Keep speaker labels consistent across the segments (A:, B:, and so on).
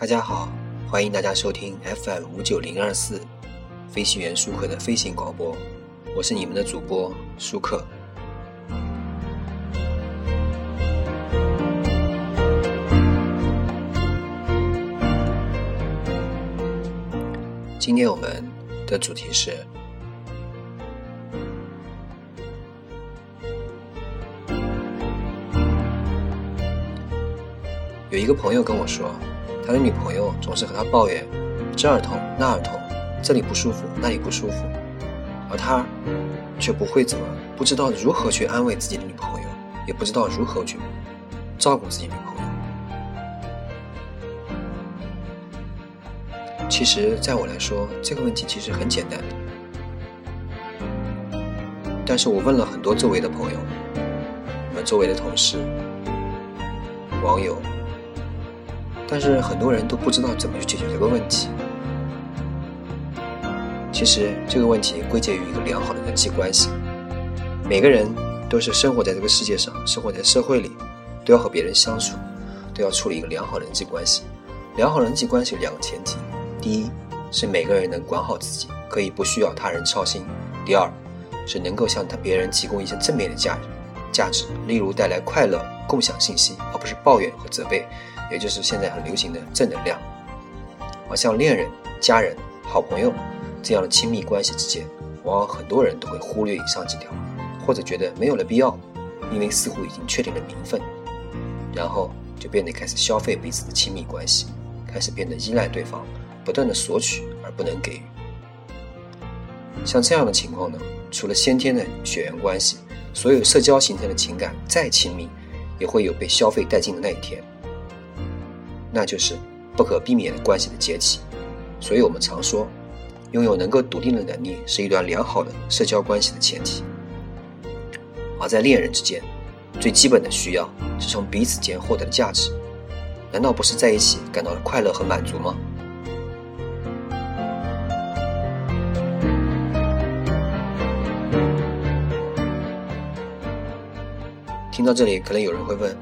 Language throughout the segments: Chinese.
A: 大家好，欢迎大家收听 FM 五九零二四飞行员舒克的飞行广播，我是你们的主播舒克。今天我们的主题是。一个朋友跟我说，他的女朋友总是和他抱怨这儿痛那儿痛，这里不舒服那里不舒服，而他却不会怎么不知道如何去安慰自己的女朋友，也不知道如何去照顾自己女朋友。其实，在我来说，这个问题其实很简单，但是我问了很多周围的朋友，我们周围的同事、网友。但是很多人都不知道怎么去解决这个问题。其实这个问题归结于一个良好的人际关系。每个人都是生活在这个世界上，生活在社会里，都要和别人相处，都要处理一个良好的人际关系。良好人际关系有两个前提：第一是每个人能管好自己，可以不需要他人操心；第二是能够向他别人提供一些正面的价值，价值，例如带来快乐、共享信息，而不是抱怨和责备。也就是现在很流行的正能量，而像恋人、家人、好朋友这样的亲密关系之间，往往很多人都会忽略以上几条，或者觉得没有了必要，因为似乎已经确定了名分，然后就变得开始消费彼此的亲密关系，开始变得依赖对方，不断的索取而不能给予。像这样的情况呢，除了先天的血缘关系，所有社交形成的情感再亲密，也会有被消费殆尽的那一天。那就是不可避免的关系的解体，所以我们常说，拥有能够笃定的能力是一段良好的社交关系的前提。而在恋人之间，最基本的需要是从彼此间获得的价值，难道不是在一起感到了快乐和满足吗？听到这里，可能有人会问，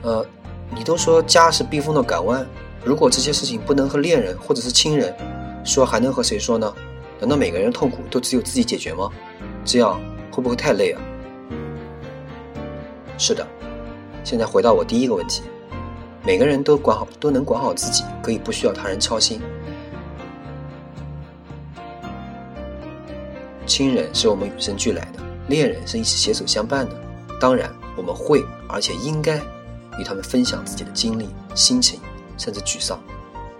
A: 呃。你都说家是避风的港湾，如果这些事情不能和恋人或者是亲人说，还能和谁说呢？难道每个人痛苦都只有自己解决吗？这样会不会太累啊？是的，现在回到我第一个问题，每个人都管好都能管好自己，可以不需要他人操心。亲人是我们与生俱来的，恋人是一起携手相伴的。当然，我们会而且应该。与他们分享自己的经历、心情，甚至沮丧，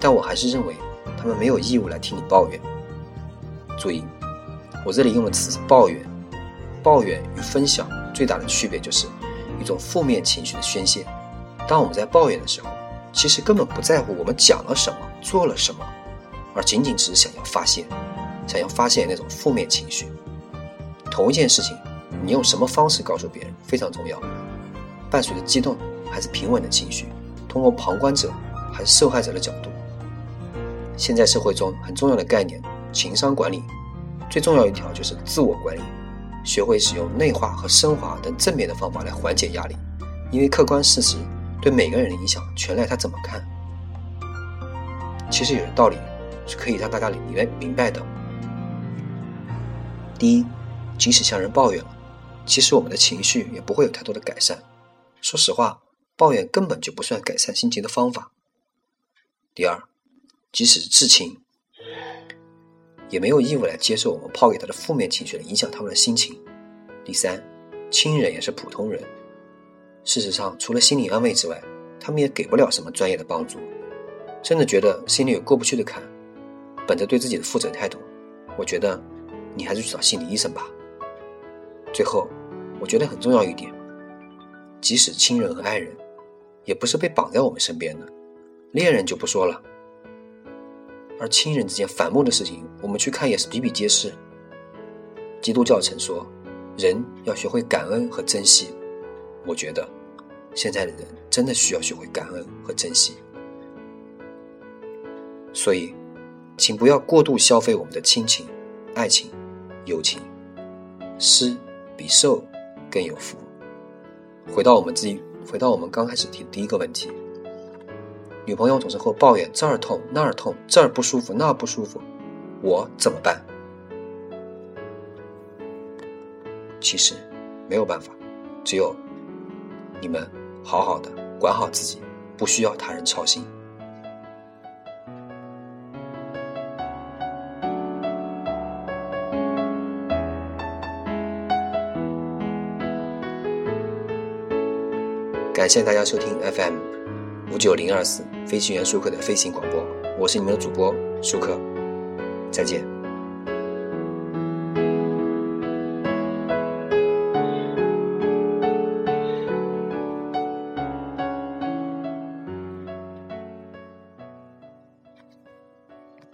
A: 但我还是认为他们没有义务来听你抱怨。注意，我这里用的词是抱怨。抱怨与分享最大的区别就是一种负面情绪的宣泄。当我们在抱怨的时候，其实根本不在乎我们讲了什么、做了什么，而仅仅只是想要发泄，想要发泄那种负面情绪。同一件事情，你用什么方式告诉别人非常重要，伴随着激动。还是平稳的情绪，通过旁观者还是受害者的角度。现在社会中很重要的概念，情商管理，最重要一条就是自我管理，学会使用内化和升华等正面的方法来缓解压力。因为客观事实对每个人的影响，全赖他怎么看。其实有的道理是可以让大家明白明白的。第一，即使向人抱怨了，其实我们的情绪也不会有太多的改善。说实话。抱怨根本就不算改善心情的方法。第二，即使是至亲，也没有义务来接受我们抛给他的负面情绪来影响他们的心情。第三，亲人也是普通人，事实上，除了心理安慰之外，他们也给不了什么专业的帮助。真的觉得心里有过不去的坎，本着对自己的负责态度，我觉得你还是去找心理医生吧。最后，我觉得很重要一点，即使亲人和爱人。也不是被绑在我们身边的，恋人就不说了，而亲人之间反目的事情，我们去看也是比比皆是。基督教曾说，人要学会感恩和珍惜。我觉得，现在的人真的需要学会感恩和珍惜。所以，请不要过度消费我们的亲情、爱情、友情。施比受更有福。回到我们自己。回到我们刚开始提的第一个问题，女朋友总是会抱怨这儿痛那儿痛，这儿不舒服那儿不舒服，我怎么办？其实没有办法，只有你们好好的管好自己，不需要他人操心。感谢大家收听 FM 五九零二四飞行员舒克的飞行广播，我是你们的主播舒克，再见。